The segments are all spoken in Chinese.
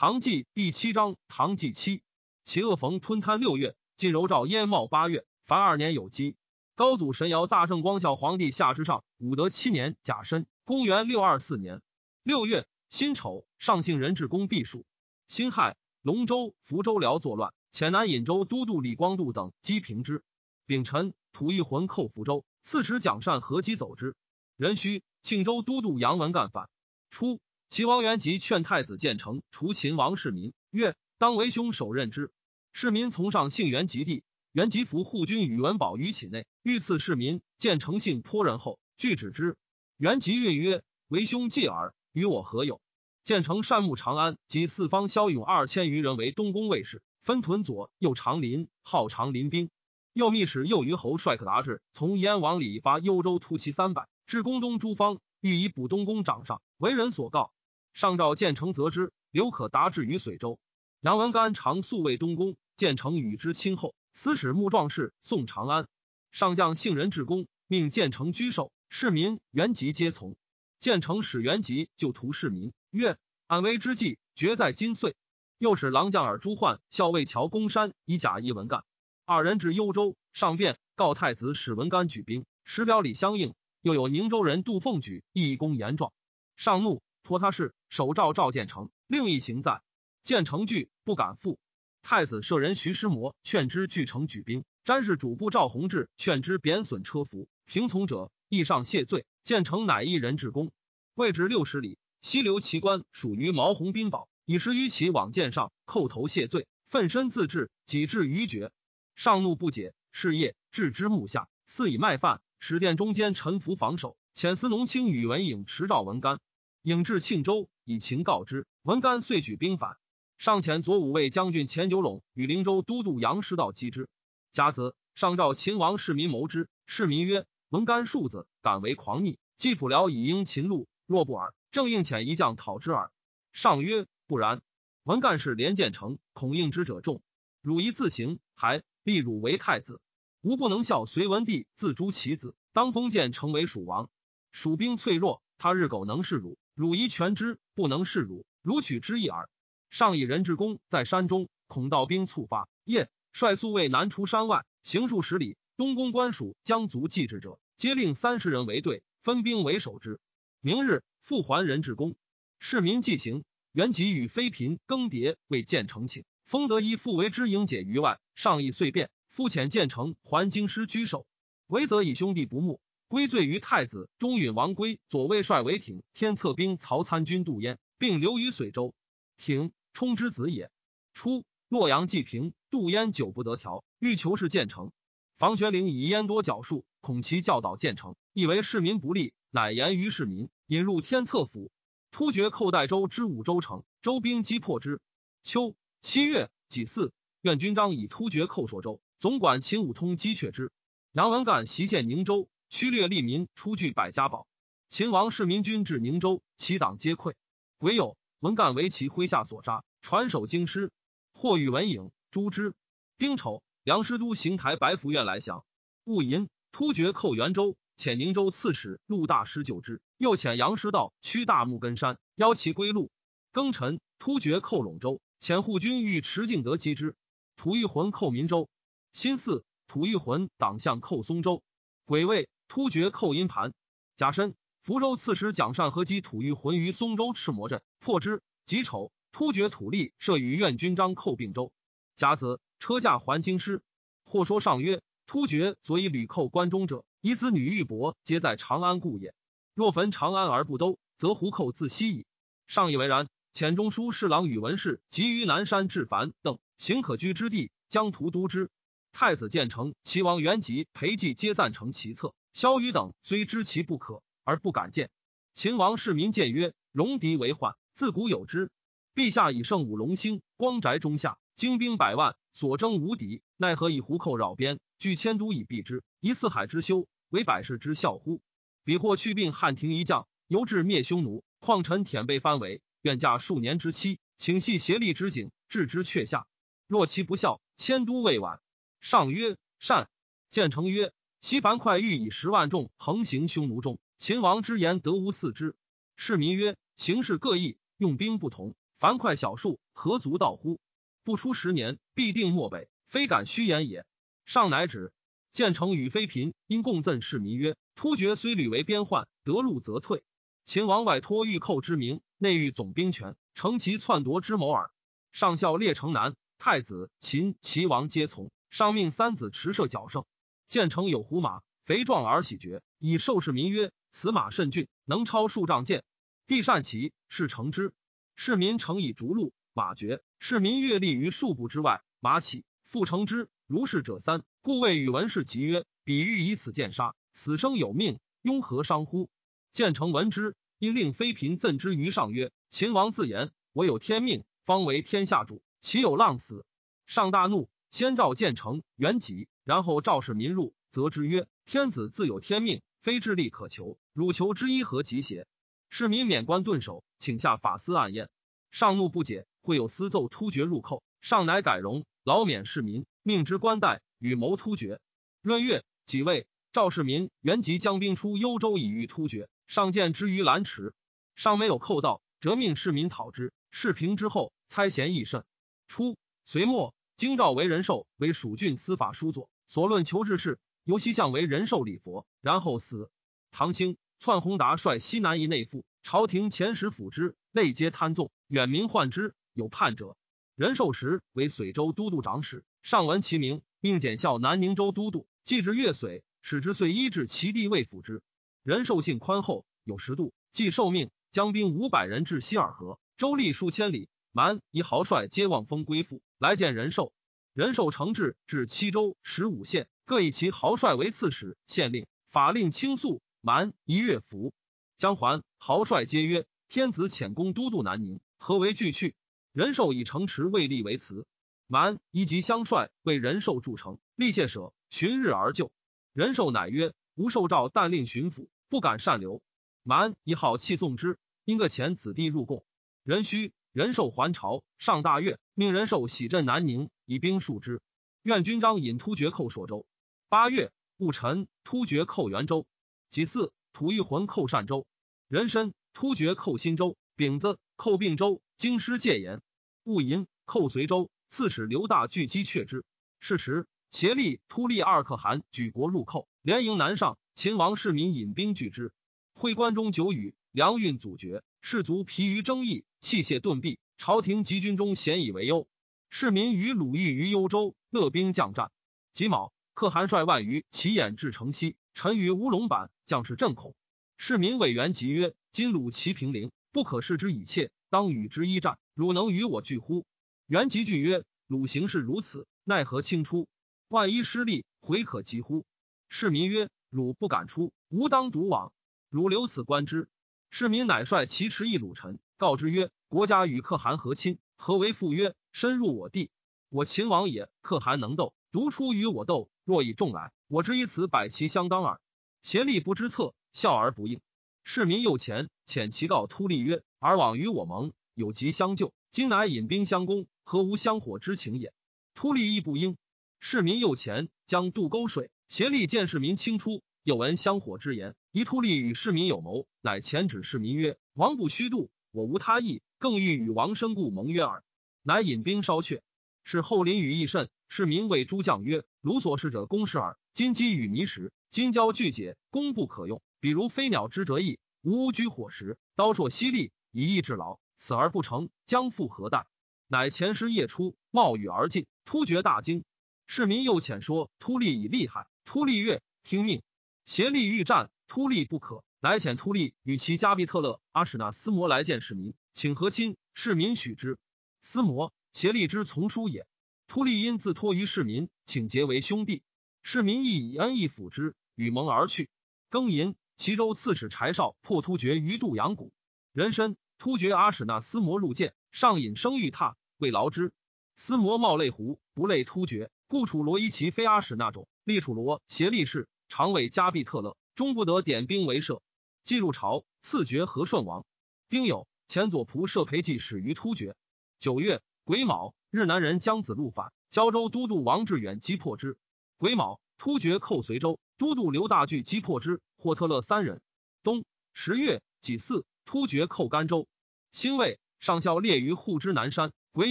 唐纪第七章，唐纪七，其恶逢吞贪六月，晋柔兆燕茂八月，凡二年有基。高祖神尧大圣光孝皇帝下之上，武德七年甲申，公元六二四年六月辛丑，上姓人至公避暑。辛亥，龙州、福州辽作乱，遣南尹州都督李光度等击平之。丙辰，吐一魂寇福州，刺史蒋善合击走之。壬戌，庆州都督杨文干反。初。齐王元吉劝太子建成除秦王世民，曰：“当为兄首任之。”世民从上幸元吉帝，元吉服护军宇文宝于寝内，欲赐世民。建成信颇仁厚，拒止之。元吉运曰：“为兄继耳，与我何有？”建成善牧长安及四方骁勇二千余人为东宫卫士，分屯左右长林，号长林兵。右密使右虞侯帅可达志从燕王里发幽州突骑三百，至宫东诸方，欲以补东宫掌上，为人所告。上诏建成则之，刘可达至于随州。杨文干常宿卫东宫，建成与之亲厚。司使穆壮士送长安，上将幸人至公，命建成居守。市民原籍皆从。建成使原籍就屠市民，曰：“安危之际，决在今岁。”又使郎将尔朱焕校尉乔公山以假一文干。二人至幽州，上便告太子使文干举兵，时表里相应。又有宁州人杜凤举义公言状，上怒。托他事，手诏赵建成，另一行在。建成惧，不敢复。太子舍人徐师摩劝之，俱城举兵。詹事主簿赵弘志劝之，贬损车服。平从者亦上谢罪。建成乃一人至公，未至六十里，西流其官属于毛弘宾堡，以十余骑往见上，叩头谢罪，奋身自治，己至于绝。上怒不解，是夜置之幕下，肆以卖饭，使殿中间臣服防守。遣司农卿宇文颖持诏文干。引至庆州，以情告之。文干遂举兵反，上遣左武卫将军钱九陇与灵州都督杨师道击之。甲子，上召秦王世民谋之。世民曰：“文干庶子，敢为狂逆，既辅辽以应秦路，若不尔，正应遣一将讨之耳。”上曰：“不然。文干是连建成，恐应之者众。汝宜自行，还立汝为太子。吾不能效隋文帝自诛其子，当封建成为蜀王。蜀兵脆弱，他日苟能是汝。”汝宜全之，不能视汝，汝取之一耳。上以人之功在山中，恐盗兵猝发，夜率宿卫南出山外，行数十里。东宫官属将卒继之者，皆令三十人为队，分兵为守之。明日复还人之功。市民既行，原籍与妃嫔更迭，为建成请，封得一复为之营解于外。上议遂变，复遣建成还京师居守，唯则以兄弟不睦。归罪于太子中允王归左卫帅韦挺天策兵曹参军杜淹，并留于随州。挺冲之子也。初，洛阳既平，杜淹久不得调，欲求是建成。房玄龄以燕多矫术，恐其教导建成，以为市民不利，乃言于市民，引入天策府。突厥寇代州之五州城，州兵击破之。秋七月己巳，愿军章以突厥寇朔州，总管秦武通击却之。杨文干袭陷宁州。驱掠利民，出具百家宝。秦王世民军至宁州，其党皆溃。鬼友，文干为其麾下所杀，传首京师。或与文颖诛之。丁丑，梁师都邢台白福院来降。戊寅，突厥寇元州，遣宁州刺史陆大师救之。又遣杨师道驱大木根山，邀其归路。庚辰，突厥寇陇州，遣护军欲持敬德击之。吐玉魂寇民州。辛巳，吐玉魂党项寇松州。癸未。突厥寇阴盘，甲申，福州刺史蒋善和击吐玉浑于松州赤魔镇，破之。己丑，突厥土力设与愿军章寇并州。甲子，车驾还京师。或说上曰：突厥所以屡寇关中者，以子女玉帛皆在长安故也。若焚长安而不兜，则胡寇自息矣。上以为然。遣中书侍郎宇文氏急于南山至樊等行可居之地，将图督之。太子建成，齐王元吉、裴寂皆赞成其策。萧瑜等虽知其不可，而不敢见。秦王世民谏曰：“戎狄为患，自古有之。陛下以圣武隆兴，光宅中下，精兵百万，所征无敌，奈何以胡寇扰边，据迁都以避之？以四海之休，为百世之孝乎？彼或去病汉庭一将，犹至灭匈奴，况臣舔被藩围，愿驾数年之期，请系协力之景，置之阙下。若其不孝，迁都未晚。”上曰：“善。”建成曰。西樊哙欲以十万众横行匈奴中，秦王之言得无四之。市民曰：形势各异，用兵不同，凡快小数，何足道乎？不出十年，必定漠北，非敢虚言也。上乃止。建成与妃嫔因共赠市民曰：“突厥虽屡为边患，得路则退。秦王外托御寇之名，内御总兵权，乘其篡夺之谋耳。上校列城南，太子秦齐王皆从。上命三子持射角胜。建成有胡马，肥壮而喜绝，以授市民曰：‘此马甚俊，能超数丈箭。’帝善骑，是乘之。市民乘以逐鹿，马绝。市民跃立于数步之外，马起，复乘之。如是者三。故谓与文氏集曰：‘比喻以此剑杀，死生有命，庸何伤乎？’建成闻之，因令妃嫔赠之于上曰：‘秦王自言，我有天命，方为天下主，岂有浪死？’上大怒。”先召建成、元吉，然后赵世民入，则之曰：“天子自有天命，非智力可求。汝求之一何及邪？”市民免官顿首，请下法司案验。上怒不解，会有私奏突厥入寇，上乃改容，劳免市民，命之官代，与谋突厥。闰月己未，赵世民、元吉将兵出幽州以御突厥，上见之于兰池，尚没有寇到，折命市民讨之。事平之后，猜嫌益甚。初，隋末。京兆为仁寿，为蜀郡司法书佐，所论求治事，由西向为仁寿礼佛，然后死。唐兴篡弘达率西南夷内附，朝廷遣使辅之，内皆贪纵，远民患之，有叛者。仁寿时为随州都督长史，上闻其名，命检校南宁州都督，既至越绥，使之遂依治其地未辅之。仁寿性宽厚，有时度，既受命，将兵五百人至西尔河，州立数千里。蛮夷豪帅皆望风归附，来见仁寿。仁寿承制至七州十五县，各以其豪帅为刺史、县令。法令倾诉，蛮夷乐服。将还，豪帅皆曰：“天子遣公都督南宁，何为惧去？”仁寿以城池未立为辞。蛮夷及相帅为仁寿筑城，立谢舍，寻日而就。仁寿乃曰：“吾受诏，但令巡抚，不敢擅留。”蛮夷好气送之，因个遣子弟入贡。仁须。仁寿还朝，上大悦，命仁寿喜镇南宁，以兵数之。愿军章引突厥寇朔州。八月戊辰，突厥寇元州。己巳，吐欲魂寇善州。壬申，突厥寇新州。丙子，寇并州。京师戒严。戊寅，寇随州。刺史刘大拒击却之。是时，协力、突利二可汗举国入寇，连营南上。秦王市民引兵拒之。会关中久雨，粮运阻绝。士卒疲于争议，器械顿弊，朝廷及军中咸以为忧。市民与鲁豫于幽州，乐兵将战。己卯，可汗率万余骑掩至城西，臣于乌龙坂，将士震恐。市民委员集曰：“今鲁齐平陵，不可视之以切，当与之一战。汝能与我拒乎？”元吉惧曰：“鲁行事如此，奈何轻出？万一失利，回可及乎？”市民曰：“汝不敢出，吾当独往。汝留此观之。”市民乃率其持一鲁臣，告之曰：“国家与可汗和亲，何为复约？深入我地，我秦王也。可汗能斗，独出与我斗，若以众来，我之以此百其相当耳。”协力不知策，笑而不应。市民又前遣其告突利曰：“尔往与我盟，有急相救，今乃引兵相攻，何无相火之情也？”突利亦不应。市民又前将渡沟水，协力见市民轻出。又闻香火之言，宜突利与市民有谋，乃遣指市民曰：“王不虚度，我无他意，更欲与王生故盟约耳。”乃引兵烧却。是后临羽益甚，市民谓诸将曰：“鲁所事者攻势耳，今积与泥石，今交俱解，攻不可用。比如飞鸟之折翼，无居火石，刀硕犀利，以逸致劳，此而不成，将复何待？”乃前师夜出，冒雨而进。突厥大惊。市民又遣说突利以厉害。突利曰：“听命。”协力欲战，突利不可，乃遣突利与其加必特勒阿史那斯摩来见市民，请和亲。市民许之。斯摩协力之从叔也。突利因自托于市民，请结为兄弟。市民亦以恩义抚之，与盟而去。庚寅，齐州刺史柴绍破突厥于杜阳谷。人参突厥阿史那斯摩入见，上引生玉榻，未劳之。斯摩冒泪胡，不类突厥，故楚罗伊其非阿史那种，立楚罗协力氏。常为加必特勒，终不得点兵为设。既入朝，赐爵和顺王。丁酉，前左仆射裴寂始于突厥。九月癸卯，日南人姜子路反，胶州都督王志远击破之。癸卯，突厥寇随州，都督刘大巨击破之，霍特勒三人。冬十月己巳，突厥寇甘州。辛未，上校列于户之南山。癸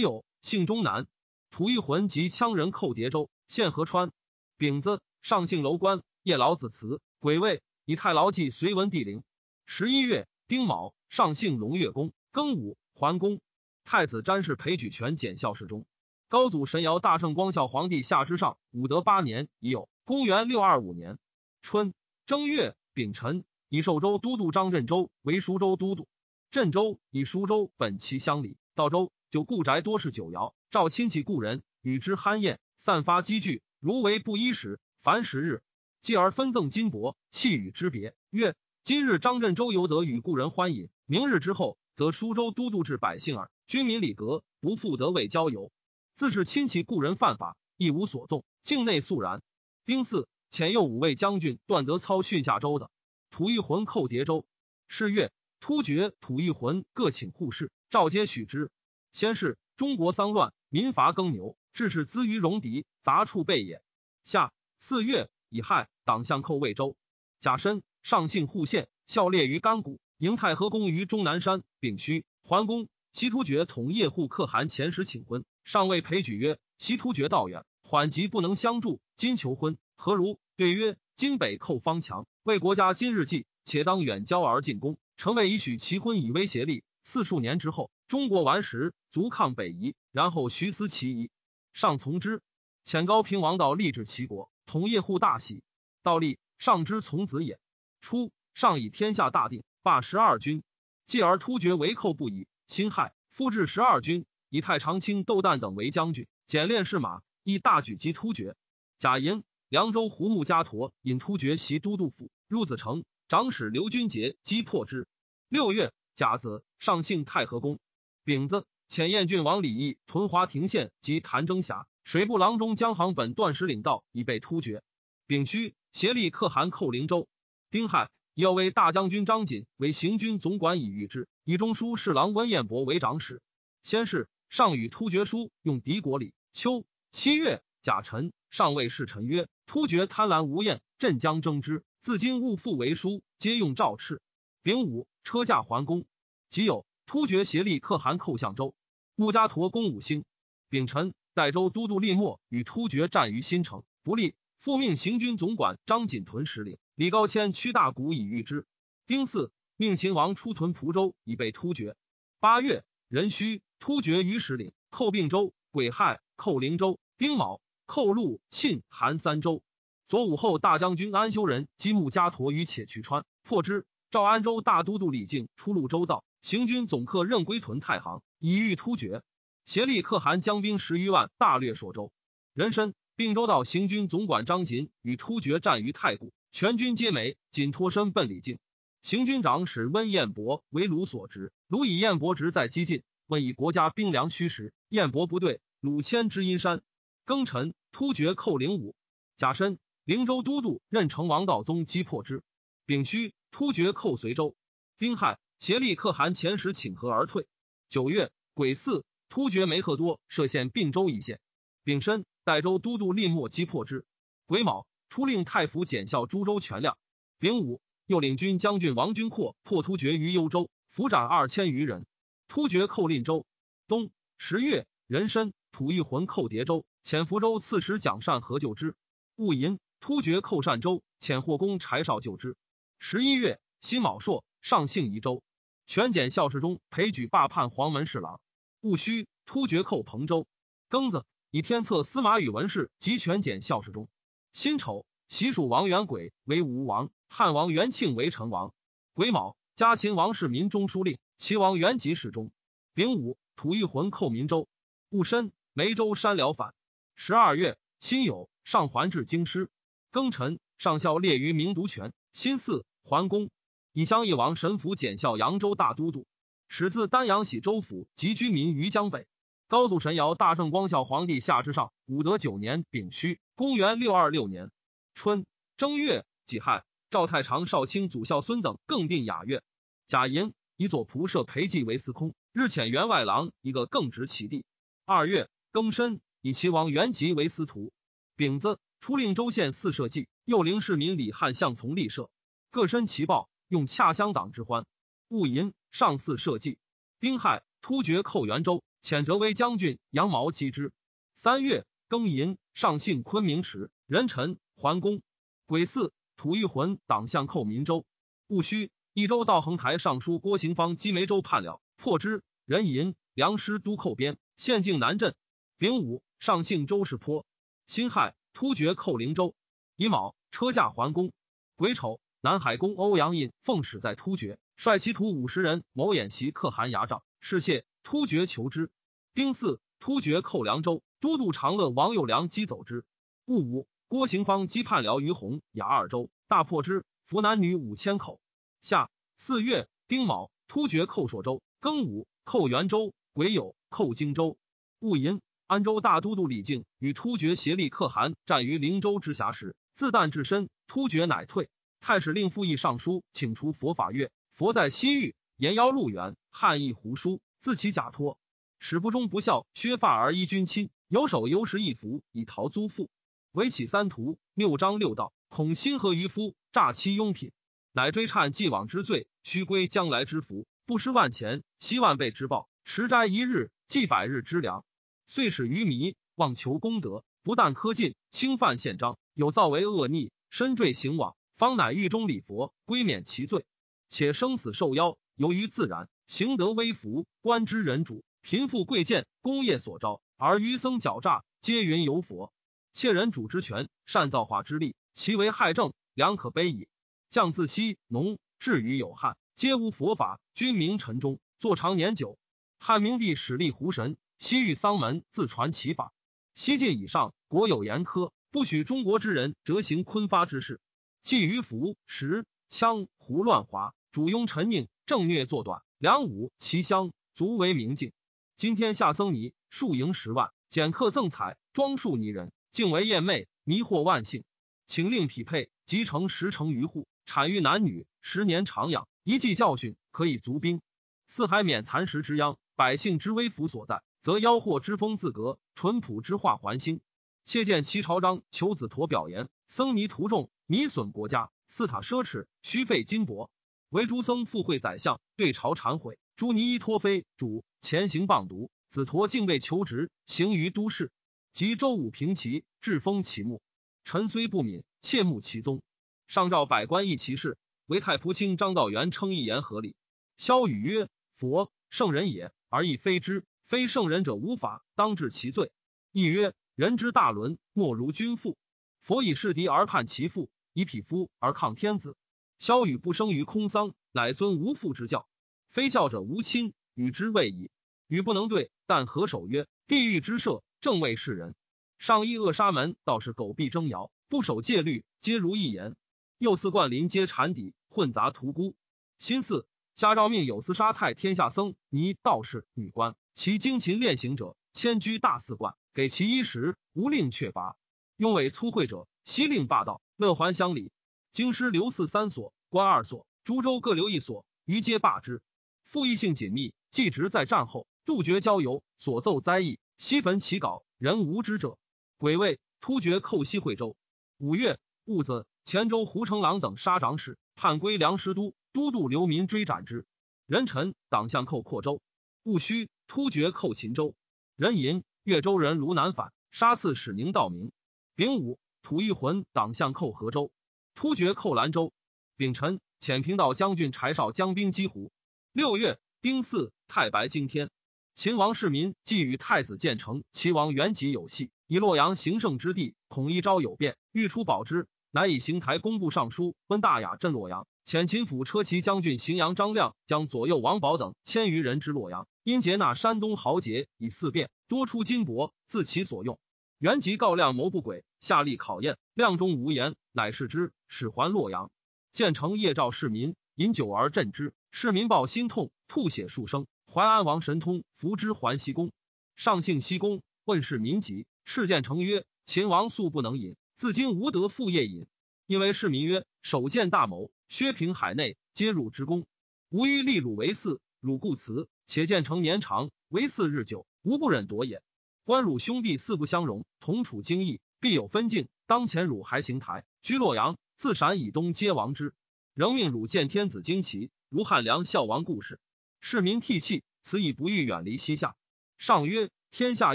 酉，姓中南，吐一魂及羌人寇叠州，县河川。丙子，上姓楼官，夜老子祠。癸未，以太牢记隋文帝陵。十一月，丁卯，上姓龙月宫。庚午，桓公。太子詹事裴举权检校侍中。高祖神尧大圣光孝皇帝下之上，武德八年已有。公元六二五年春正月丙辰，以寿州都督张镇州为舒州都督。镇州以舒州本其乡里，道州就故宅多是酒肴，召亲戚故人与之酣宴，散发积聚，如为不衣食。凡十日，继而分赠金帛，弃与之别。曰：今日张镇周游得与故人欢饮，明日之后，则舒州都督治百姓耳。军民礼格，不复得为交游。自是亲戚故人犯法，亦无所纵，境内肃然。丁巳，遣右五位将军段德操训下州的，吐一魂寇叠州。是月。突厥吐一魂各请护士，召皆许之。先是，中国丧乱，民乏耕牛，致使资于戎狄，杂处备也。夏四月，乙亥，党相寇魏州。甲申，上姓户县，校列于甘谷。迎太和宫于终南山。丙戌，桓公。西突厥统叶护可汗前时请婚，上谓裴举曰：“西突厥道远，缓急不能相助，今求婚，何如？”对曰：“今北寇方强，为国家今日计，且当远交而进攻。”成为以许其婚以威胁力，四数年之后，中国完时，足抗北夷，然后徐思其夷，上从之。遣高平王道立治齐国，统叶护大喜。道立上之从子也。初，上以天下大定，罢十二军，继而突厥为寇不已，辛亥，复置十二军，以太常卿窦旦等为将军，简练士马，亦大举击突厥。贾寅，凉州胡木加陀引突厥袭都督府，入子城。长史刘君杰击破之。六月甲子，上幸太和宫。丙子，遣燕郡王李毅屯华亭县及谭征峡，水部郎中江行本段使领道以备突厥。丙戌，协力可汗寇灵州。丁亥，要为大将军张锦为行军总管以御之，以中书侍郎温彦博为长史。先是，上与突厥书用敌国礼。秋七月甲辰，上谓侍臣曰：“突厥贪婪无厌，朕将征之。”自今勿复为书，皆用诏敕。丙午，车驾还宫。即有突厥协力可汗寇相州，穆家陀攻五星。丙辰，代州都督利莫与突厥战于新城，不利，复命行军总管张锦屯使领。李高谦屈大谷以御之。丁巳，命秦王出屯蒲州以备突厥。八月，壬戌，突厥于石岭寇并州。癸亥，寇灵州。丁卯，寇陆、沁、韩三州。左武后大将军安修人击木加陀于且渠川，破之。赵安州大都督李靖出入州道，行军总客任归屯太行，以御突厥。协力可汗将兵十余万，大略朔州。壬申并州道行军总管张锦与突厥战于太谷，全军皆没。仅脱身奔李靖。行军长史温彦博为鲁所执，鲁以彦博职在激进，问以国家兵粮虚实，彦博不对。鲁迁知阴山。庚辰，突厥寇灵武。甲申。灵州都督任城王道宗击破之。丙戌，突厥寇随州。丁亥，协力可汗遣使请和而退。九月癸巳，突厥梅赫多设县并州一县。丙申，代州都督令莫击破之。癸卯，出令太府检校诸州全亮。丙午，又领军将军王君阔破突厥于幽州，俘斩二千余人。突厥寇令州。冬十月壬申，吐一魂寇叠州，遣福州刺史蒋善和救之。戊寅。突厥寇善州，遣霍公柴绍救之。十一月，辛卯朔，上幸夷州。全检校侍中裴举罢判黄门侍郎。戊戌，突厥寇彭州。庚子，以天策司马宇文氏及全检校侍中。辛丑，习蜀王元轨为吴王，汉王元庆为成王。癸卯，加秦王世民中书令，齐王元吉侍中。丙午，吐一魂寇民州。戊申，梅州山辽反。十二月，辛酉，上还至京师。庚辰，上校列于明独权。辛巳，桓公以襄邑王神府检校扬州大都督，始自丹阳喜州府及居民于江北。高祖神尧大圣光孝皇帝下之上，武德九年丙戌，公元六二六年春正月己亥，赵太常少卿祖孝孙等更定雅乐。贾寅以左仆射裴寂为司空，日遣员外郎一个更执其地。二月庚申，以齐王元吉为司徒。丙子。出令州县四社稷，又令市民李汉相从立社，各申其报，用洽相党之欢。戊寅，上巳社稷。丁亥，突厥寇元州，遣折为将军杨毛击之。三月庚寅，上幸昆明池，壬辰，桓公。癸巳，吐玉浑党相寇民州。戊戌，益州道衡台尚书郭行方击梅州叛了，破之。壬寅，梁师都寇边，县境南镇。丙午，上幸周氏坡。辛亥，突厥寇灵州。乙卯，车驾桓公。癸丑，南海公欧阳印奉使在突厥，率其徒五十人谋演习可汗牙帐，是谢突厥求之。丁巳，突厥寇凉州。都督长乐王友良击走之。戊午，郭行方击叛辽于洪雅二州，大破之，俘男女五千口。夏四月丁卯，突厥寇朔州。庚午，寇元州。癸酉，寇荆州。戊寅，安州大都督李靖与突厥协力可汗战于灵州之峡时，自弹至身，突厥乃退。太史令复议尚书，请除佛法乐。佛在西域，言邀路远，汉译胡书，自其假托。使不忠不孝，削发而依君亲。有手有食一服，以逃租赋。唯起三途，谬章六道，恐心合渔夫，诈欺庸品，乃追忏既往之罪，须归将来之福。不失万钱，惜万倍之报。持斋一日，祭百日之粮。遂使愚迷，妄求功德，不但苛尽，轻犯宪章，有造为恶逆，身坠行网，方乃狱中礼佛，归免其罪。且生死受邀，由于自然，行得微服，官之人主，贫富贵贱，功业所招。而愚僧狡诈，皆云有佛，窃人主之权，善造化之力，其为害政，良可悲矣。将自西农，至于有汉，皆无佛法，君名臣忠，坐长年久。汉明帝始立胡神，西域丧门，自传其法。西晋以上，国有严苛，不许中国之人折行昆发之事。既于服食羌胡乱华，主庸陈佞，正虐作短，梁武其乡，足为明镜。今天下僧尼。数盈十万，简客赠彩，装束泥人，竟为艳媚，迷惑万姓。请令匹配，集成十成余户，产育男女，十年长养，一记教训，可以足兵。四海免蚕食之殃，百姓之危福所在，则妖惑之风自革，淳朴之化还兴。切见齐朝章求子陀表言：僧尼徒众，弥损国家，寺塔奢侈，虚费金帛。唯诸僧附会宰相，对朝忏悔。朱尼伊托非主前行谤读。子陀竟被求职，行于都市。及周武平齐，至封其墓。臣虽不敏，切慕其宗。上诏百官议其事，唯太仆卿张道元称一言合理。萧语曰：“佛圣人也，而亦非之。非圣人者无法，当治其罪。”亦曰：“人之大伦，莫如君父。佛以弑敌而叛其父，以匹夫而抗天子。萧语不生于空桑，乃尊无父之教。非孝者无亲，与之未矣。”与不能对，但何守曰：“地狱之设，正为世人。上衣扼杀门，道士狗必争摇，不守戒律，皆如一言。又四冠林皆禅底，混杂屠孤。新四加诏命有司杀太天下僧尼道士女官，其精勤练行者，迁居大寺观，给其衣食，无令却乏。拥伟粗秽者，悉令霸道，乐还乡里。京师留寺三所，官二所，诸州各留一所，余皆罢之。复议性紧密，既职在战后。”杜绝交游，所奏灾异，西焚其稿，人无知者。癸未，突厥寇西惠州。五月戊子，黔州胡成郎等杀长史，叛归梁师都，都督流民追斩之。壬辰，党项寇扩州。戊戌，突厥寇秦州。壬寅，越州人卢南反，杀刺史宁道明。丙午，吐一浑党项寇河州。突厥寇兰州。丙辰，遣平道将军柴绍将兵击胡。六月丁巳，太白惊天。秦王世民既与太子建成，齐王元吉有隙，以洛阳行胜之地，恐一朝有变，欲出保之，乃以邢台工部尚书温大雅镇洛阳，遣秦府车骑将军荥阳张亮将左右王宝等千余人至洛阳，因劫纳山东豪杰以四变，多出金帛，自其所用。元吉告亮谋不轨，下吏考验，量中无言，乃是之，使还洛阳。建成夜召市民饮酒而振之，市民报心痛，吐血数声。淮安王神通扶之还西宫，上幸西宫，问世民疾，事建成曰：“秦王素不能饮，自今无得复夜饮。因为市民曰：‘首见大谋，削平海内，皆汝之功。吾欲立汝为嗣，汝故辞。且建成年长，为嗣日久，吾不忍夺也。观汝兄弟四不相容，同处京邑，必有分境。当前汝还行台，居洛阳，自陕以东皆亡之。仍命汝见天子旌旗，如汉梁孝王故事。”市民涕泣，此以不欲远离西夏。上曰：天下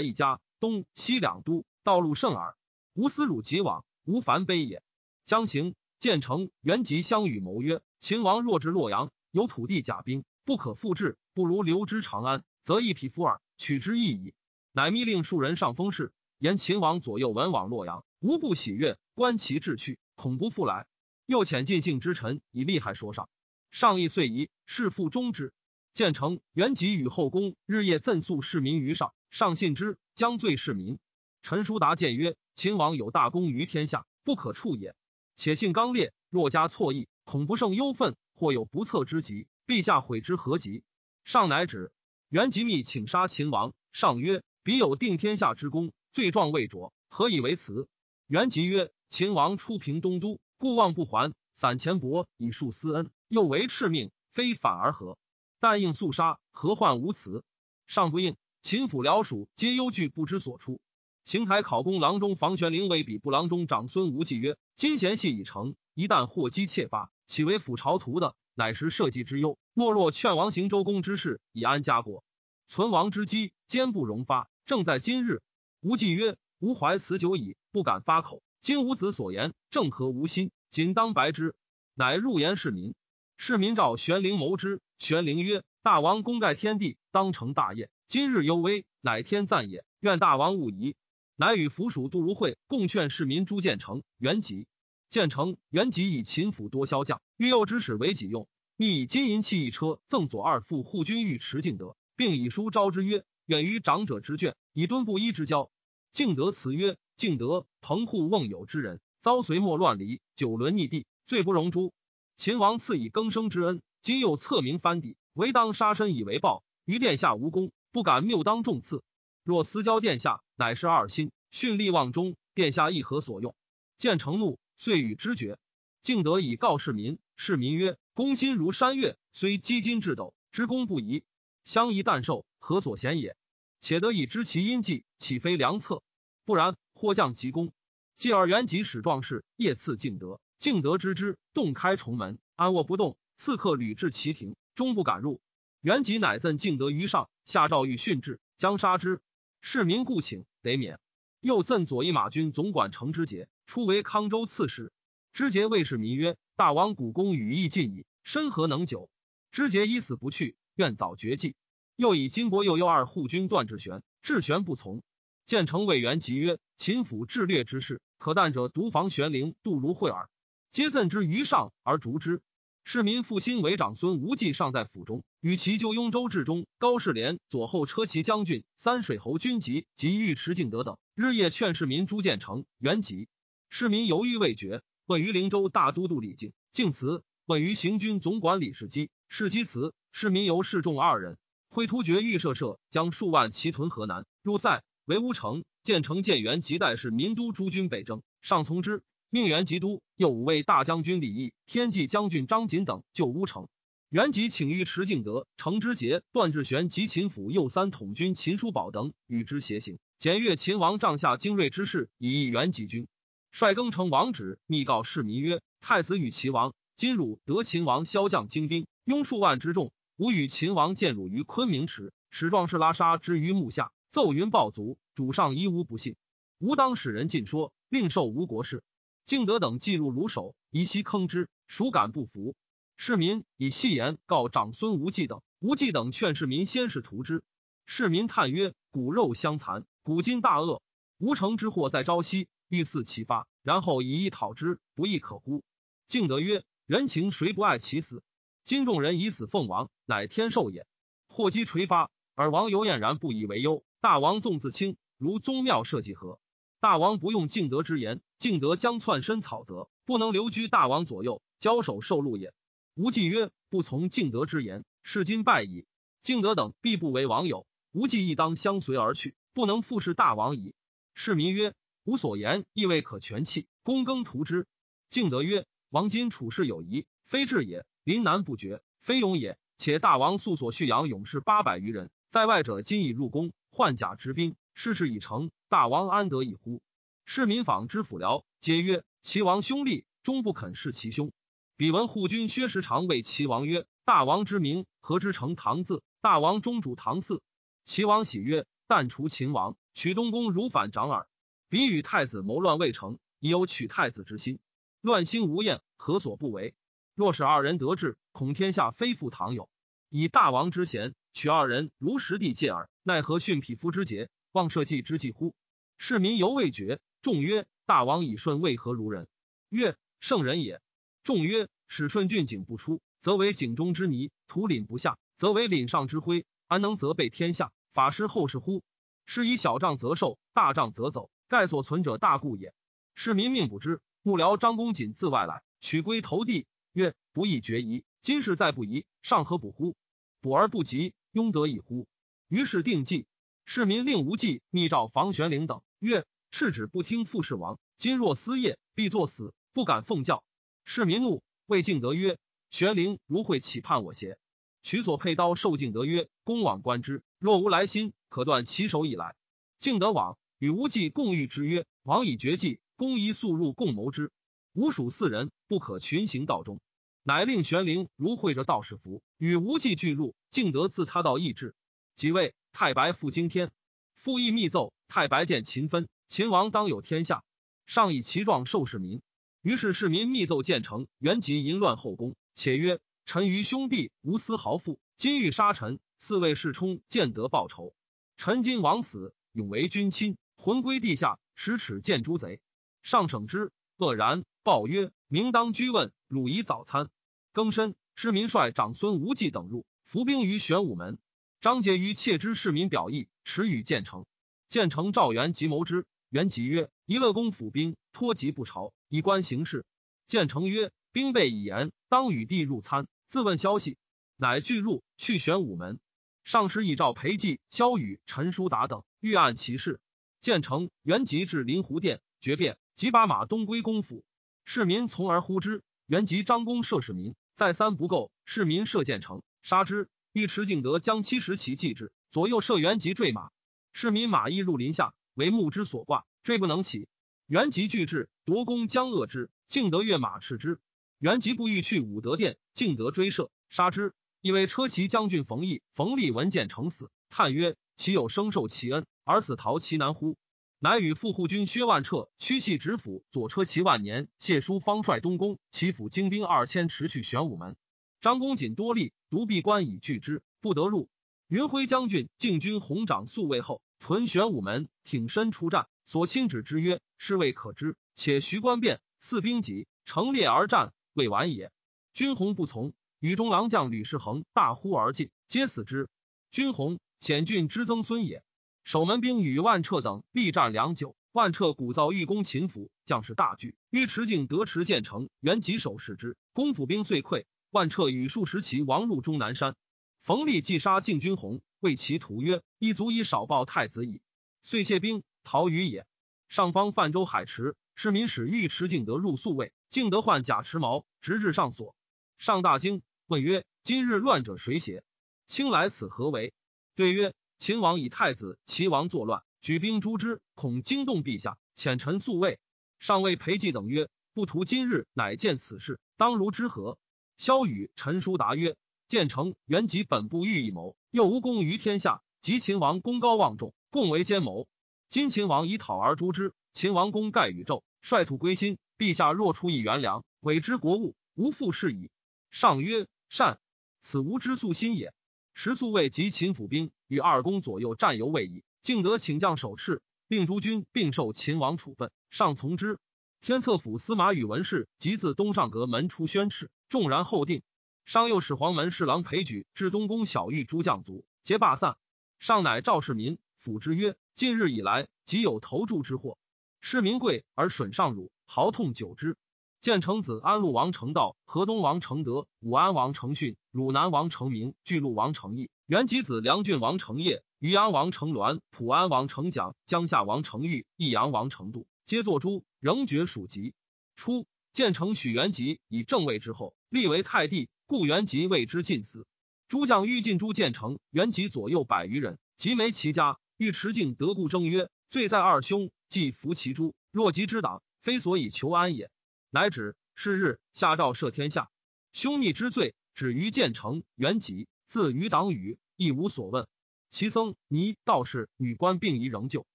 一家，东西两都，道路甚耳。吾思汝即往，无烦悲也。将行，建成原籍相与谋曰：秦王若至洛阳，有土地甲兵，不可复制，不如留之长安，则一匹夫耳，取之易矣。乃密令数人上封事，言秦王左右文往洛阳，无不喜悦，观其志去，恐不复来。又遣尽信之臣以利害说上。上议遂疑，事复终之。建成原籍与后宫日夜赠诉市民于上，上信之，将罪市民。陈叔达谏曰：秦王有大功于天下，不可触也。且性刚烈，若加错意，恐不胜忧愤，或有不测之急。陛下悔之何及？上乃止。原吉密请杀秦王。上曰。彼有定天下之功，罪状未着，何以为辞？元吉曰：“秦王出平东都，故望不还，散钱帛以树私恩，又为敕命，非反而何？但应速杀，何患无辞？”上不应。秦府僚属皆忧惧，不知所出。邢台考功郎中房玄龄为比部郎中长孙无忌曰：“今贤戏已成，一旦祸机窃发，岂为辅朝图的？乃是社稷之忧。莫若劝王行周公之事，以安家国。存亡之机，坚不容发。”正在今日，无忌曰：“吾怀此久矣，不敢发口。今吾子所言，正合吾心，仅当白之。”乃入言市民。市民召玄灵谋之。玄灵曰：“大王功盖天地，当成大业。今日犹危，乃天赞也。愿大王勿疑。”乃与府属杜如晦共劝市民诛建成、元吉。建成、元吉以秦府多骁将，欲诱之使为己用，密以金银器一车赠左二副护军尉迟敬德，并以书招之曰。远于长者之眷，以敦布衣之交。敬德辞曰：“敬德，彭户瓮友之人，遭隋末乱离，九轮逆地，罪不容诛。秦王赐以更生之恩，今又册名藩邸，唯当杀身以为报。于殿下无功，不敢谬当重赐。若私交殿下，乃是二心，训力忘忠，殿下亦何所用？”见成怒，遂与之绝。敬德以告市民，市民曰：“公心如山岳，虽积金至斗，之功不移。相宜旦寿。”何所嫌也？且得以知其阴计，岂非良策？不然，或降其功。继而元吉使壮士夜刺敬德，敬德知之，洞开重门，安卧不动。刺客屡至其庭，终不敢入。元吉乃赠敬德于上，下诏欲训之，将杀之。市民故请得免。又赠左翼马军总管程之节，初为康州刺史。之节谓市民曰：“大王古功羽翼尽矣，身何能久？”之节以死不去，愿早绝迹。又以金国右右二护军段志玄，志玄不从。建成委员即曰：“秦府智略之事，可惮者独防玄灵、杜如晦耳。”皆赠之于上而逐之。市民复兴为长孙无忌尚在府中，与其就雍州治中高士廉、左后车骑将军、三水侯军籍及尉迟敬德等，日夜劝市民诛建成、元吉。市民犹豫未决，问于灵州大都督李靖，敬辞；问于行军总管李世基，世基辞。市民由示众二人。会突厥御舍舍将数万骑屯河南，入塞为乌城。建成建元及代是民都诸军北征，上从之，命元吉都。又五位大将军李毅、天骑将军张锦等救乌城。元吉请御池敬德、程之节、段志玄及秦府右三统军秦叔宝等与之协行，检阅秦王帐下精锐之士，以益元吉军。率更城王旨密告市民曰：“太子与齐王今汝得秦王骁将精兵，拥数万之众。”吾与秦王见汝于昆明池，使壮士拉沙之于幕下，奏云暴卒，主上一无不信。吾当使人尽说，令受吴国事。敬德等记入卢首，以息坑之，孰敢不服？市民以戏言告长孙无忌等，无忌等劝市民先是图之。市民叹曰：“骨肉相残，古今大恶。吴城之祸在朝夕，欲肆其发，然后以一讨之，不亦可乎？”敬德曰：“人情谁不爱其死？”今众人以死奉王，乃天授也。祸机垂发，而王犹俨然不以为忧。大王纵自轻，如宗庙社稷何？大王不用敬德之言，敬德将窜身草泽，不能留居大王左右，交手受禄也。无忌曰：“不从敬德之言，是今败矣。敬德等必不为王友，无忌亦当相随而去，不能复视大王矣。”市民曰：“吾所言亦未可全弃，躬耕图之。”敬德曰：“王今处事有疑，非智也。”临难不绝，非勇也。且大王素所蓄养勇士八百余人，在外者今已入宫，换甲执兵，事事已成。大王安得一乎？市民访之府僚，皆曰：齐王兄弟，终不肯弑其兄。彼闻护军薛时常谓齐王曰：大王之名，何之成唐字？大王中主唐嗣。齐王喜曰：“但除秦王，取东宫如反掌耳。彼与太子谋乱未成，已有取太子之心。乱心无厌，何所不为？若使二人得志，恐天下非复唐有。以大王之贤，取二人如实地戒耳。奈何殉匹夫之节，忘社稷之计乎？”市民犹未决。众曰：“大王以顺，为何如人？”曰：“圣人也。”众曰：“使顺郡景不出，则为井中之泥；土廪不下，则为廪上之灰。安能责备天下？”法师后世乎？是以小仗则受，大仗则走。盖所存者大故也。市民命不知。幕僚张公瑾自外来，取归投地，曰：“不义决疑。今世再不疑，尚何补乎？补而不及，庸得以乎？”于是定计。市民令无忌密诏房玄龄等，曰：“赤旨不听父氏王，今若私业，必作死，不敢奉教。”市民怒，谓敬德曰：“玄龄如会岂叛我邪？”取所佩刀，受敬德曰：“公往观之。”若无来心，可断其手以来。敬德往与无忌共御之曰：“王以绝计，公宜速入共谋之。吾属四人，不可群行道中。”乃令玄灵如会着道士服，与无忌俱入。敬德自他道义志，即位。太白复惊天，复议密奏。太白见秦分，秦王当有天下，上以其状受市民。于是市民密奏建成，原籍淫乱后宫，且曰：“臣于兄弟无私豪富，今欲杀臣。”四位世冲见得报仇，臣今王死，永为君亲，魂归地下，十尺见诸贼。上省之愕然，报曰：“明当居问，汝以早餐。”更申，市民率长孙无忌等入，伏兵于玄武门。张杰于窃知市民表意，持与建成。建成赵元即谋之。元吉曰：“宜乐公府兵托疾不朝，以观形势。”建成曰：“兵备已严，当与帝入参，自问消息。”乃俱入，去玄武门。上师以召裴寂、萧雨、陈叔达等欲按其事。建成元吉至临湖殿决变，即把马东归公府。市民从而呼之。元吉张公射市民，再三不够，市民射箭成，杀之。尉迟敬德将七十骑继之，左右射元吉坠马。市民马亦入林下，为木之所挂，坠不能起。元吉拒之，夺弓将扼之。敬德跃马斥之。元吉不欲去武德殿，敬德追射，杀之。以为车骑将军冯异、冯立闻见成死，叹曰：“岂有生受其恩而死逃其难乎？”乃与副护军薛万彻屈系执府左车骑万年，谢书方率东宫齐府精兵二千，驰去玄武门。张公瑾多力，独闭关以拒之，不得入。云辉将军进军红掌宿卫后，屯玄武门，挺身出战，所亲指之曰：“是未可知。”且徐官变，四兵急，成列而战，未完也。军红不从。与中郎将吕世恒大呼而进，皆死之。君弘显郡之曾孙也。守门兵与万彻等力战良久，万彻鼓噪欲攻秦府，将士大惧。尉迟敬得持建成，原棘手视之，公府兵遂溃。万彻与数十骑亡入终南山。冯立既杀敬君弘，谓其徒曰：“一足以少报太子矣。”遂谢兵逃于也。上方泛舟海池，市民使尉迟敬德入宿卫，敬德换甲持矛，直至上所。上大惊，问曰：“今日乱者谁邪？卿来此何为？”对曰：“秦王以太子、齐王作乱，举兵诛之，恐惊动陛下，遣臣宿卫。”上谓裴寂等曰：“不图今日乃见此事，当如之何？”萧雨、陈叔答曰：“建成原籍本部欲一谋，又无功于天下，及秦王功高望重，共为奸谋。今秦王以讨而诛之，秦王功盖宇宙，率土归心。陛下若出一元粮，委之国务，无复事矣。”上曰：“善，此吾之素心也。”时素卫及秦府兵与二公左右战犹未已，敬德请将守敕，令诸军并受秦王处分。上从之。天策府司马宇文氏即自东上阁门出宣敕，众然后定。上又使黄门侍郎裴举至东宫小狱诸将卒，皆罢散。上乃召市民抚之曰：“近日以来，即有投注之祸，市民贵而损上辱，豪痛久之。”建成子安陆王成道、河东王成德、武安王成训、汝南王成明、巨鹿王成义、元吉子梁郡王成业、余阳王成鸾、普安王成蒋、江夏王成玉、益阳王成度，皆作诸，仍爵属籍。初，建成许元吉以正位之后，立为太帝，故元吉为之近死。诸将欲进诛建成、元吉左右百余人，及没其家。欲持敬得故争曰：“罪在二兄，既服其诛，若及之党，非所以求安也。”乃止。是日，下诏赦天下，兄逆之罪止于建成、元吉，自于党羽，亦无所问。其僧、尼、道士、女官并宜仍旧。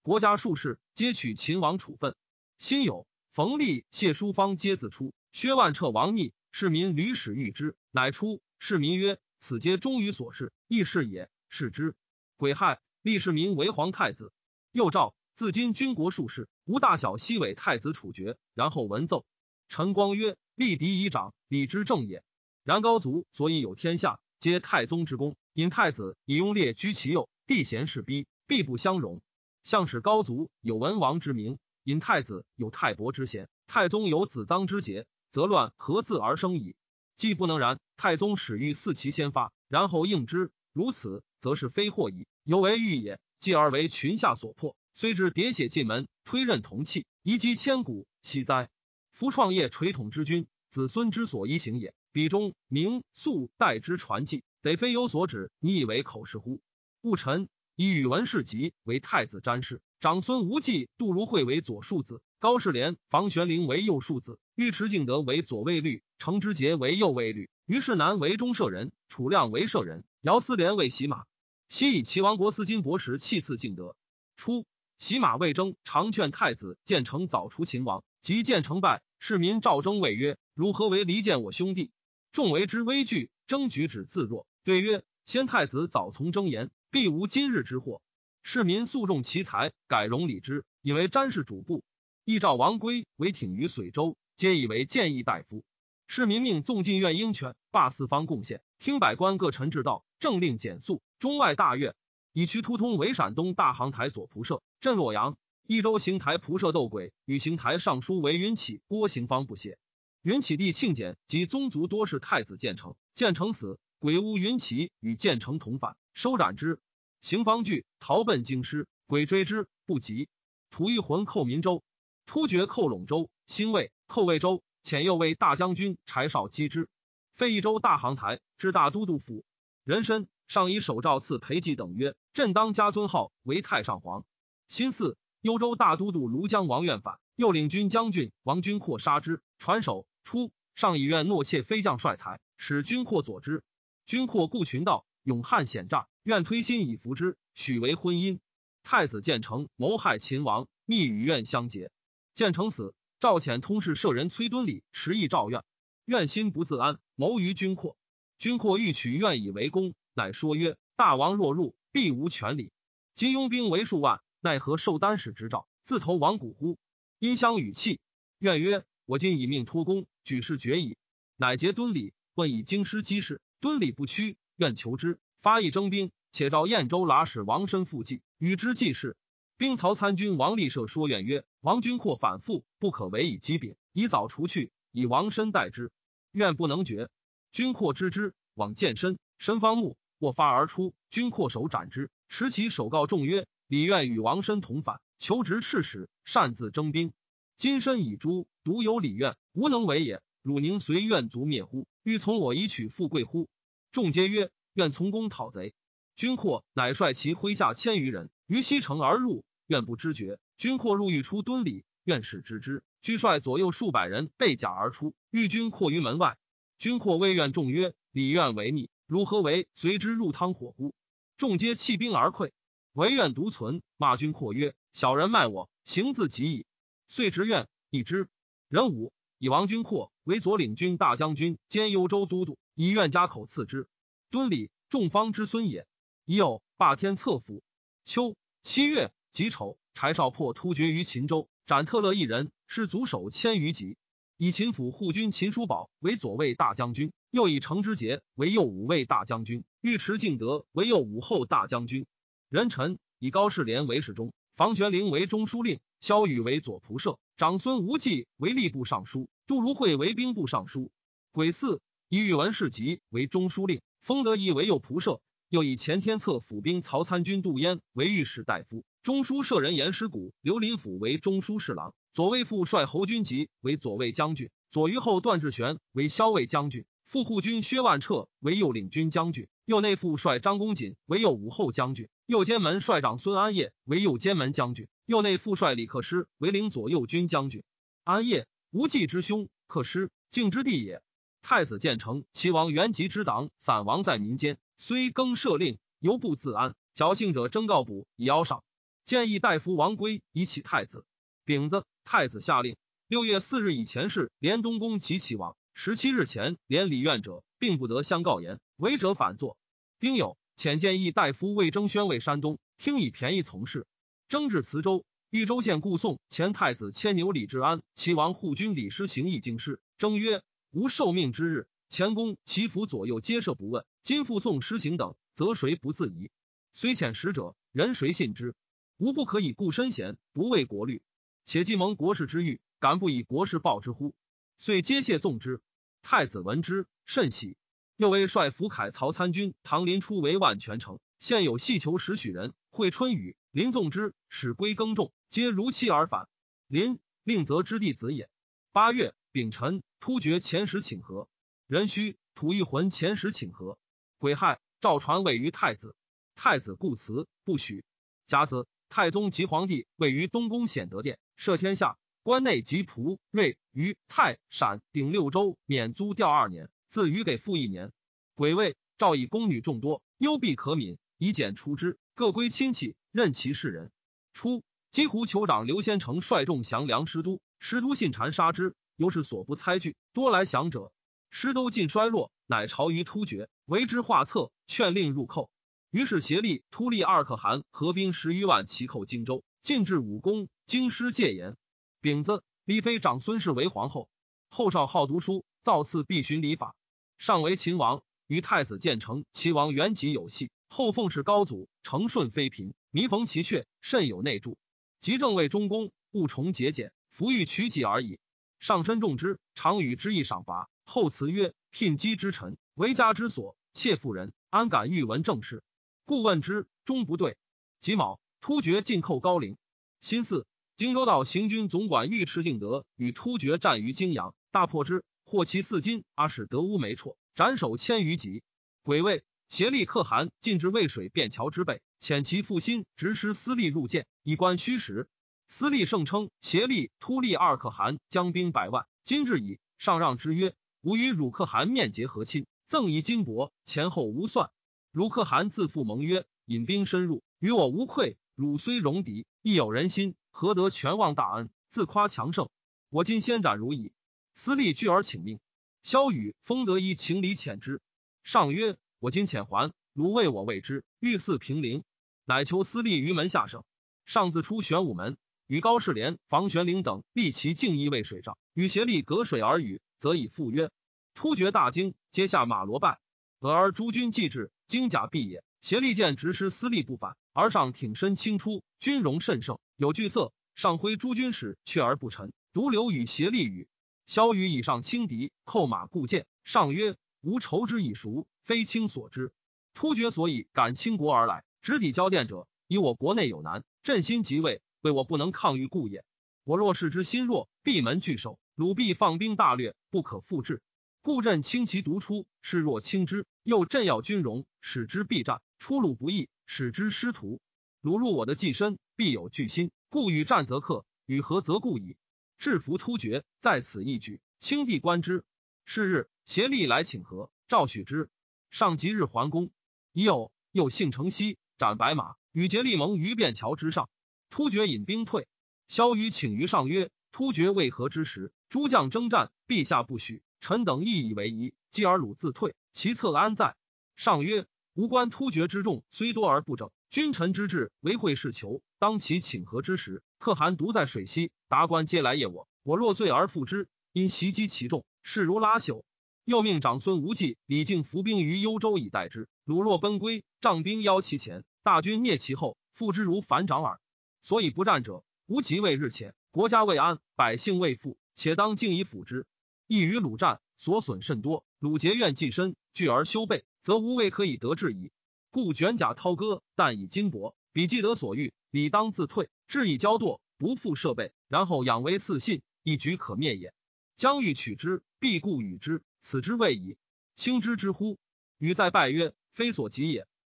国家术士皆取秦王处分。辛酉，冯立、谢淑芳皆自出。薛万彻王逆，市民屡使遇之，乃出。市民曰：“此皆忠于所事，亦是也。”是之。癸亥，立市民为皇太子。又诏：自今军国术士，无大小西伪太子处决。然后文奏。陈光曰：“立嫡以长，礼之正也。然高祖所以有天下，皆太宗之功。引太子以雍烈居其右，帝贤士逼，必不相容。向使高祖有文王之名，引太子有太伯之贤，太宗有子臧之节，则乱何自而生矣？既不能然，太宗始欲四其先发，然后应之。如此，则是非祸矣，犹为欲也。继而为群下所迫，虽至喋血进门，推任铜器，遗迹千古，惜哉！”夫创业垂统之君，子孙之所依行也。笔中明素代之传记，得非有所指，你以为口是乎？戊臣以宇文士集为太子詹事，长孙无忌、杜如晦为左庶子，高士廉、房玄龄为右庶子，尉迟敬德为左卫律，程之节为右卫律，于世南为中舍人，楚亮为舍人，姚思廉为洗马。昔以齐王国司金伯时弃赐敬德。初，洗马魏征常劝太子建成早除秦王，及建成败。市民赵征谓曰：“如何为离间我兄弟？”众为之危惧，征举止自若。对曰：“先太子早从征言，必无今日之祸。”市民诉众其才，改容礼之，以为詹事主簿。义赵王归为挺于随州，皆以为谏议大夫。市民命纵进院鹰犬，罢四方贡献，听百官各陈至道，政令简肃，中外大悦。以渠突通为陕东大行台左仆射，镇洛阳。益州行台仆射斗鬼与行台尚书为云起、郭行方不写。云起帝庆简及宗族多是太子建成，建成死，鬼屋云起与建成同反，收斩之。行方惧，逃奔京师，鬼追之不及，屠一魂寇民州，突厥寇陇州，兴魏寇魏州，遣右卫大将军柴绍击之，废益州大行台，至大都督府。人参上以手诏赐裴寂等曰：“朕当加尊号为太上皇。”新四。幽州大都督庐江王愿反，又领军将军王君阔杀之。传首出，上以愿诺妾飞将帅才，使君阔佐之。君阔故群盗，勇悍险诈，愿推心以服之，许为婚姻。太子建成谋害秦王，密与愿相结。建成死，赵遣通事舍人崔敦礼持意赵愿，愿心不自安，谋于君阔。君阔欲取愿以为公，乃说曰：“大王若入，必无权礼。今拥兵为数万。”奈何受丹使之诏，自投王谷乎？殷相语气，愿曰：“我今以命托公，举事决矣。”乃结敦礼，问以京师机事。敦礼不屈，愿求之，发议征兵，且召燕州剌史王申复计，与之计事。兵曹参军王立舍说愿曰：“王君阔反复，不可为以机柄，以早除去，以王申代之。愿不能决。”君阔知之，往见申，申方木握发而出，君阔手斩之，持其手告众曰。李愿与王申同反，求职赤使，擅自征兵。今身已诛，独有李愿，无能为也。汝宁随愿族灭乎？欲从我以取富贵乎？众皆曰：愿从公讨贼。君阔乃率其麾下千余人于西城而入，愿不知觉。君阔入狱出敦礼，愿使知之，居率左右数百人被甲而出，欲君阔于门外。君阔谓愿众曰：李愿为逆，如何为随之入汤火乎？众皆弃兵而溃。唯愿独存，骂君阔曰：“小人卖我，行自己矣。”遂执愿一之。人武以王君阔为左领军大将军兼幽州都督，以愿家口赐之。敦礼众方之孙也。已有霸天策府。秋七月己丑，柴少破突厥于秦州，斩特勒一人，是卒首千余级。以秦府护军秦叔宝为左卫大将军，又以程之节为右武卫大将军，尉迟敬德为右武后大将军。人臣以高士廉为侍中，房玄龄为中书令，萧雨为左仆射，长孙无忌为吏部尚书，杜如晦为兵部尚书。癸巳，以宇文士集为中书令，封德义为右仆射，又以前天策府兵曹参军杜淹为御史大夫，中书舍人严师古、刘林甫为中书侍郎，左卫副帅侯君集为左卫将军，左虞后段志玄为骁卫将军，副护军薛万彻为右领军将军，右内副帅张公瑾为右武后将军。右监门帅长孙安业为右监门将军，右内副帅李克师为领左右军将军。安业，无忌之兄，克师敬之弟也。太子建成，齐王元吉之党，散亡在民间，虽更赦令，犹不自安。侥幸者征告补以邀上。建议大夫王圭以启太子。丙子，太子下令，六月四日以前是连东宫及齐王。十七日前连礼院者，并不得相告言，违者反坐。丁酉，遣建议大夫魏征宣慰山东，听以便宜从事。征至磁州，豫州县故宋前太子牵牛李治安，齐王护军李师行议京师。征曰：吾受命之日，前宫齐府左右皆设不问。今复宋施行等，则谁不自疑？虽遣使者，人谁信之？吾不可以固身贤，不为国虑。且既蒙国事之欲，敢不以国事报之乎？遂皆谢纵之。太子闻之，甚喜。又为帅福凯曹参军唐林初为万全城，现有细求使许人。会春雨，林纵之，使归耕种，皆如期而返。林令则之弟子也。八月丙辰，突厥前使请和。壬戌，吐一魂前使请和。癸亥，赵传位于太子。太子故辞不许。甲子，太宗及皇帝位于东宫显德殿，赦天下。关内及蒲、瑞、于泰、陕、鼎六州免租调二年，自余给付一年。癸未，赵以宫女众多，幽闭可悯，以简出之，各归亲戚，任其事人。初，金湖酋长刘先成率众降梁师都，师都信谗杀之，由是所不猜惧，多来降者。师都尽衰落，乃朝于突厥，为之画策，劝令入寇。于是协力突利二可汗合兵十余万，齐寇荆州，进至武功，京师戒严。丙子，立妃长孙氏为皇后。后少好读书，造次必循礼法。上为秦王，与太子建成，齐王元吉有隙。后奉侍高祖，承顺妃嫔，弥逢其阙，甚有内助。即正为中宫，务重节俭，服欲取己而已。上身重之，常与之意赏罚。后辞曰：“聘姬之臣，为家之所，妾妇人，安敢欲闻政事？”故问之，终不对。己卯，突厥进寇高陵。辛巳。荆州道行军总管尉迟敬德与突厥战于泾阳，大破之，获其四金，阿使得乌梅绰，斩首千余级。癸未，协力可汗进至渭水便桥之北，遣其父心执师司隶入见，以观虚实。司隶盛称协力突利二可汗将兵百万，今至矣。上让之曰：“吾与汝可汗面结和亲，赠以金帛，前后无算。汝可汗自负盟约，引兵深入，与我无愧。汝虽戎狄，亦有人心。”何得全忘大恩，自夸强盛？我今先斩如矣。司隶拒而请命。萧雨封得一情理遣之。上曰：我今遣还，汝为我未之，欲似平陵。乃求司隶于门下省。上自出玄武门，与高士廉、房玄龄等立其敬衣为水上，与协力隔水而语，则以赴约。突厥大惊，皆下马罗拜。俄而诸军既至，金甲毕也。协力见执师司隶不反，而上挺身轻出，军容甚盛。有惧色，上挥诸军使却而不臣，独留与协力语。萧雨以上轻敌，扣马固谏。上曰：“吾仇之以熟，非卿所知。突厥所以敢倾国而来，直抵交殿者，以我国内有难，朕心即位，为我不能抗御故也。我若视之心弱，闭门拒守，鲁必放兵大略，不可复制。故朕轻其独出，视若轻之；又朕要军容，使之必战，出鲁不易，使之师徒。鲁入我的寄身。”必有惧心，故与战则克，与和则固矣。制服突厥，在此一举。清帝观之。是日，协力来请和，赵许之。上即日还宫。已有又幸城西，斩白马，与竭力盟于便桥之上。突厥引兵退。萧瑜请于上曰：“突厥为何之时，诸将征战，陛下不许。臣等亦以为疑。继而鲁自退，其策安在？”上曰：“吾观突厥之众虽多而不整。”君臣之志，为会事求。当其请和之时，可汗独在水西，达官皆来谒我。我若罪而复之，因袭击其众，势如拉朽。又命长孙无忌、李靖伏兵于幽州以待之。鲁若奔归，仗兵邀其前，大军蹑其后，复之如反掌耳。所以不战者，无即位日前，国家未安，百姓未富，且当敬以辅之。亦与鲁战，所损甚多。鲁结怨既深，惧而修备，则无位可以得志矣。故卷甲涛戈，但以金帛，彼既得所欲，理当自退，志以骄惰，不复设备，然后养威四信，一举可灭也。将欲取之，必固与之，此之谓矣。轻之之乎？与在拜曰：“非所及也。